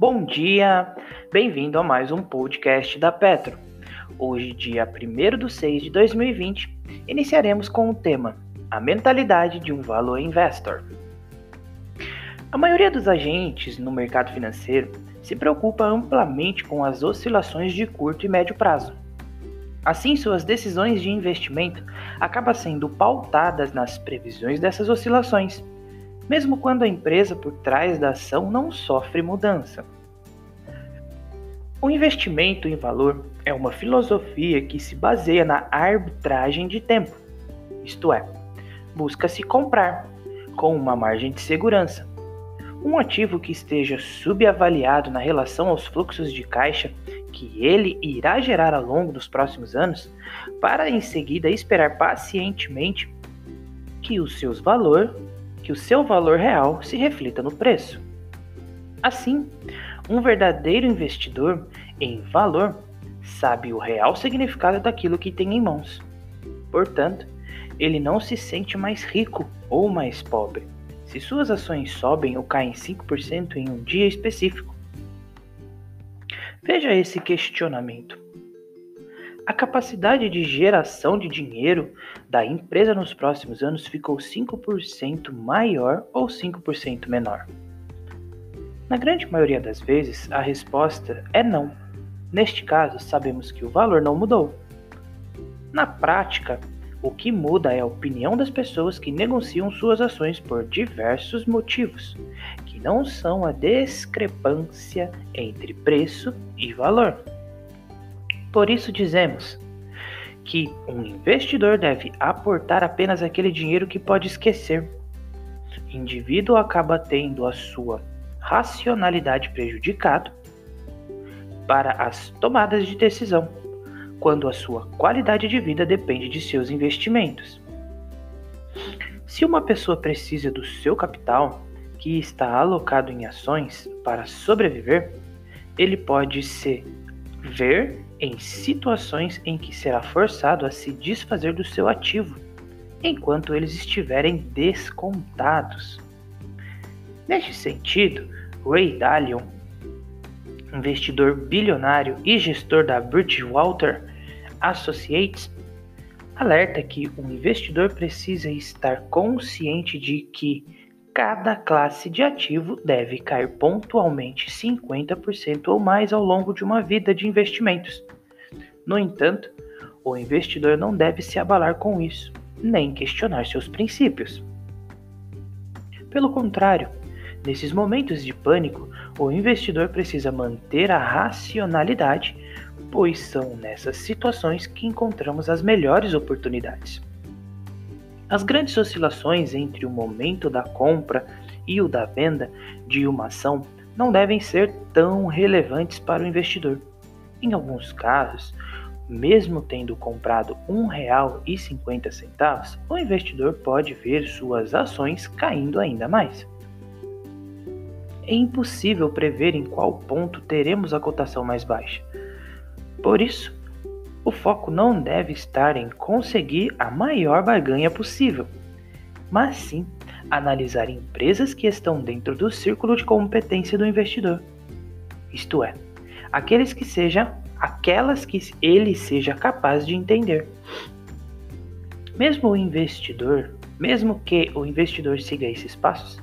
Bom dia, bem-vindo a mais um podcast da Petro. Hoje, dia 1 de 6 de 2020, iniciaremos com o tema A Mentalidade de um Valor Investor. A maioria dos agentes no mercado financeiro se preocupa amplamente com as oscilações de curto e médio prazo. Assim, suas decisões de investimento acabam sendo pautadas nas previsões dessas oscilações mesmo quando a empresa por trás da ação não sofre mudança. O investimento em valor é uma filosofia que se baseia na arbitragem de tempo, isto é, busca-se comprar, com uma margem de segurança, um ativo que esteja subavaliado na relação aos fluxos de caixa que ele irá gerar ao longo dos próximos anos, para em seguida esperar pacientemente que o seu valor que o seu valor real se reflita no preço. Assim, um verdadeiro investidor em valor sabe o real significado daquilo que tem em mãos. Portanto, ele não se sente mais rico ou mais pobre se suas ações sobem ou caem 5% em um dia específico. Veja esse questionamento. A capacidade de geração de dinheiro da empresa nos próximos anos ficou 5% maior ou 5% menor? Na grande maioria das vezes, a resposta é não. Neste caso, sabemos que o valor não mudou. Na prática, o que muda é a opinião das pessoas que negociam suas ações por diversos motivos, que não são a discrepância entre preço e valor. Por isso dizemos que um investidor deve aportar apenas aquele dinheiro que pode esquecer. O indivíduo acaba tendo a sua racionalidade prejudicada para as tomadas de decisão, quando a sua qualidade de vida depende de seus investimentos. Se uma pessoa precisa do seu capital, que está alocado em ações, para sobreviver, ele pode se ver em situações em que será forçado a se desfazer do seu ativo, enquanto eles estiverem descontados. Neste sentido, Ray Dalio, investidor bilionário e gestor da Bridgewater Associates, alerta que o investidor precisa estar consciente de que cada classe de ativo deve cair pontualmente 50% ou mais ao longo de uma vida de investimentos. No entanto, o investidor não deve se abalar com isso, nem questionar seus princípios. Pelo contrário, nesses momentos de pânico, o investidor precisa manter a racionalidade, pois são nessas situações que encontramos as melhores oportunidades. As grandes oscilações entre o momento da compra e o da venda de uma ação não devem ser tão relevantes para o investidor. Em alguns casos, mesmo tendo comprado R$ 1,50, o investidor pode ver suas ações caindo ainda mais. É impossível prever em qual ponto teremos a cotação mais baixa. Por isso, o foco não deve estar em conseguir a maior barganha possível, mas sim analisar empresas que estão dentro do círculo de competência do investidor. Isto é, aqueles que sejam aquelas que ele seja capaz de entender. Mesmo o investidor, mesmo que o investidor siga esses passos,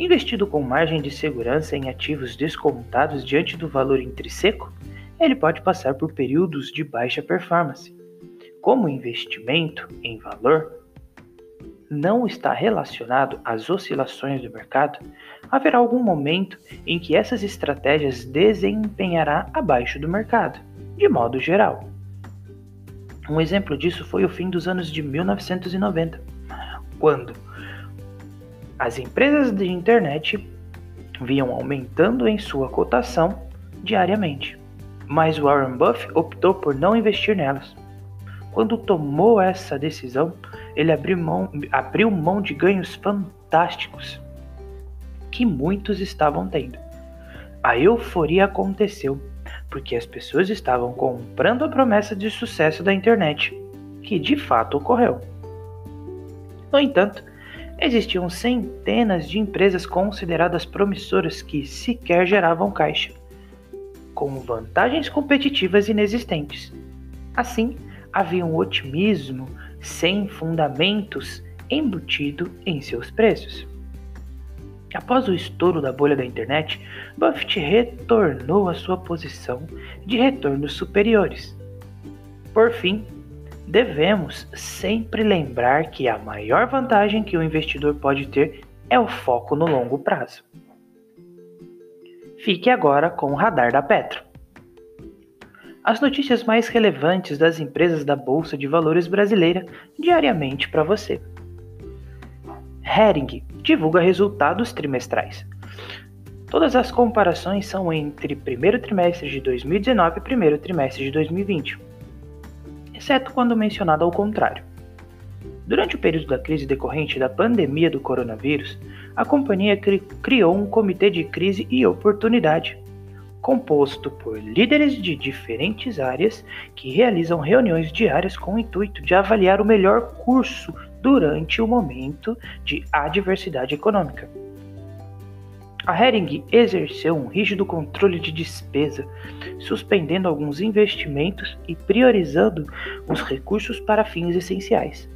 investido com margem de segurança em ativos descontados diante do valor intrínseco, ele pode passar por períodos de baixa performance. Como investimento em valor não está relacionado às oscilações do mercado, haverá algum momento em que essas estratégias desempenhará abaixo do mercado, de modo geral. Um exemplo disso foi o fim dos anos de 1990, quando as empresas de internet vinham aumentando em sua cotação diariamente mas Warren Buffett optou por não investir nelas. Quando tomou essa decisão, ele abriu mão, abriu mão de ganhos fantásticos que muitos estavam tendo. A euforia aconteceu porque as pessoas estavam comprando a promessa de sucesso da internet, que de fato ocorreu. No entanto, existiam centenas de empresas consideradas promissoras que sequer geravam caixa, com vantagens competitivas inexistentes. Assim, havia um otimismo sem fundamentos embutido em seus preços. Após o estouro da bolha da internet, Buffett retornou à sua posição de retornos superiores. Por fim, devemos sempre lembrar que a maior vantagem que o investidor pode ter é o foco no longo prazo. Fique agora com o radar da Petro. As notícias mais relevantes das empresas da Bolsa de Valores brasileira diariamente para você. Hering divulga resultados trimestrais. Todas as comparações são entre primeiro trimestre de 2019 e primeiro trimestre de 2020, exceto quando mencionado ao contrário. Durante o período da crise decorrente da pandemia do coronavírus, a companhia cri criou um comitê de crise e oportunidade, composto por líderes de diferentes áreas que realizam reuniões diárias com o intuito de avaliar o melhor curso durante o momento de adversidade econômica. A Hering exerceu um rígido controle de despesa, suspendendo alguns investimentos e priorizando os recursos para fins essenciais.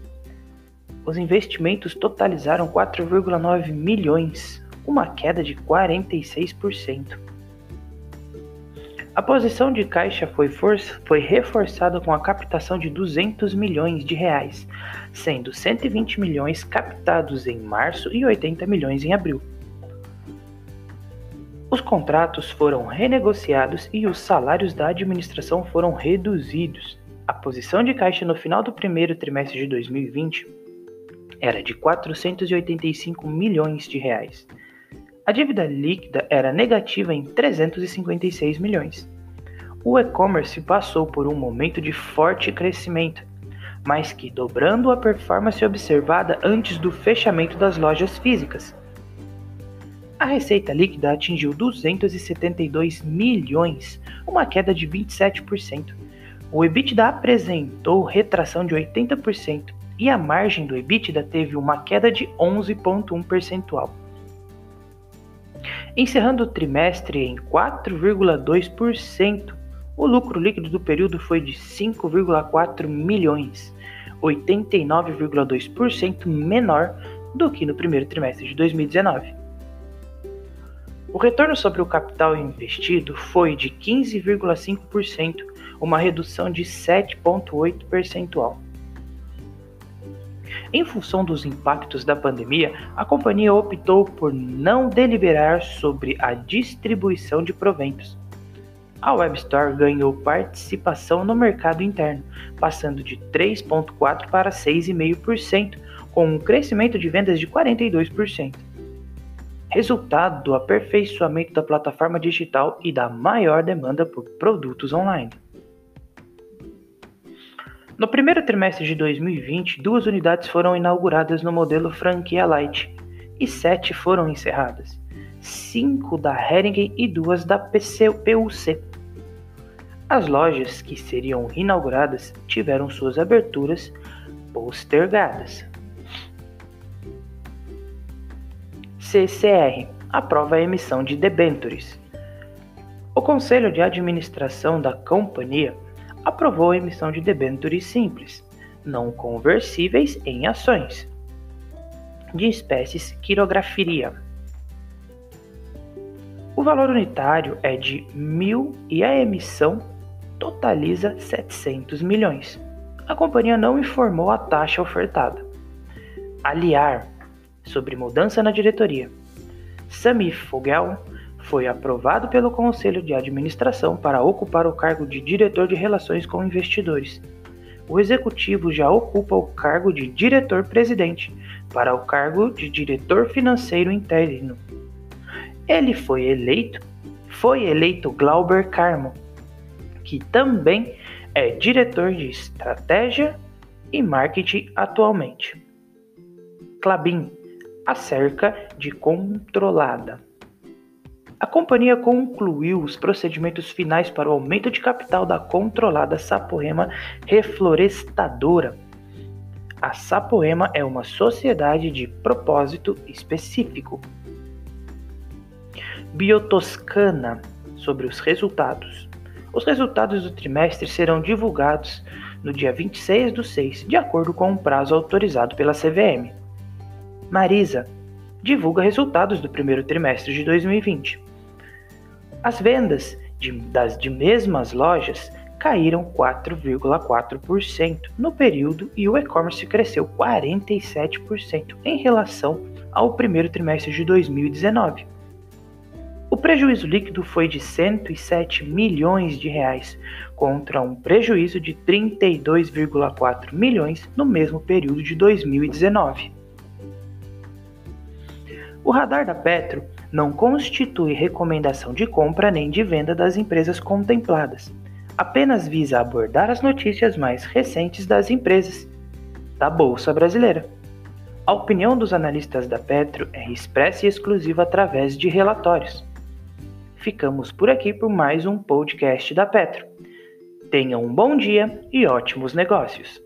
Os investimentos totalizaram 4,9 milhões, uma queda de 46%. A posição de caixa foi, foi, reforçada com a captação de 200 milhões de reais, sendo 120 milhões captados em março e 80 milhões em abril. Os contratos foram renegociados e os salários da administração foram reduzidos. A posição de caixa no final do primeiro trimestre de 2020 era de 485 milhões de reais a dívida líquida era negativa em 356 milhões. O e-commerce passou por um momento de forte crescimento, mas que dobrando a performance observada antes do fechamento das lojas físicas. A receita líquida atingiu 272 milhões, uma queda de 27%. O EBITDA apresentou retração de 80% e a margem do EBITDA teve uma queda de 11,1 percentual encerrando o trimestre em 4,2%. O lucro líquido do período foi de 5,4 milhões, 89,2% menor do que no primeiro trimestre de 2019. O retorno sobre o capital investido foi de 15,5%, uma redução de 7,8 percentual. Em função dos impactos da pandemia, a companhia optou por não deliberar sobre a distribuição de proventos. A Web Store ganhou participação no mercado interno, passando de 3,4% para 6,5%, com um crescimento de vendas de 42%. Resultado do aperfeiçoamento da plataforma digital e da maior demanda por produtos online. No primeiro trimestre de 2020, duas unidades foram inauguradas no modelo franquia Light e sete foram encerradas, cinco da Hering e duas da PUC. As lojas que seriam inauguradas tiveram suas aberturas postergadas. CCR aprova a emissão de debêntures. O Conselho de Administração da companhia aprovou a emissão de debêntures simples, não conversíveis em ações, de espécies quirografiria. O valor unitário é de mil e a emissão totaliza 700 milhões. A companhia não informou a taxa ofertada. Aliar sobre mudança na diretoria. Sami Fogel foi aprovado pelo Conselho de Administração para ocupar o cargo de diretor de relações com investidores. O executivo já ocupa o cargo de diretor-presidente para o cargo de diretor financeiro interino. Ele foi eleito, foi eleito Glauber Carmo, que também é diretor de estratégia e marketing atualmente. Clabin, acerca de controlada. A companhia concluiu os procedimentos finais para o aumento de capital da controlada Sapoema Reflorestadora. A Sapoema é uma sociedade de propósito específico. Biotoscana sobre os resultados. Os resultados do trimestre serão divulgados no dia 26 do 6, de acordo com o prazo autorizado pela CVM. Marisa divulga resultados do primeiro trimestre de 2020. As vendas de, das de mesmas lojas caíram 4,4% no período e o e-commerce cresceu 47% em relação ao primeiro trimestre de 2019. O prejuízo líquido foi de 107 milhões de reais, contra um prejuízo de 32,4 milhões no mesmo período de 2019. O radar da Petro não constitui recomendação de compra nem de venda das empresas contempladas. Apenas visa abordar as notícias mais recentes das empresas da Bolsa Brasileira. A opinião dos analistas da Petro é expressa e exclusiva através de relatórios. Ficamos por aqui por mais um podcast da Petro. Tenham um bom dia e ótimos negócios!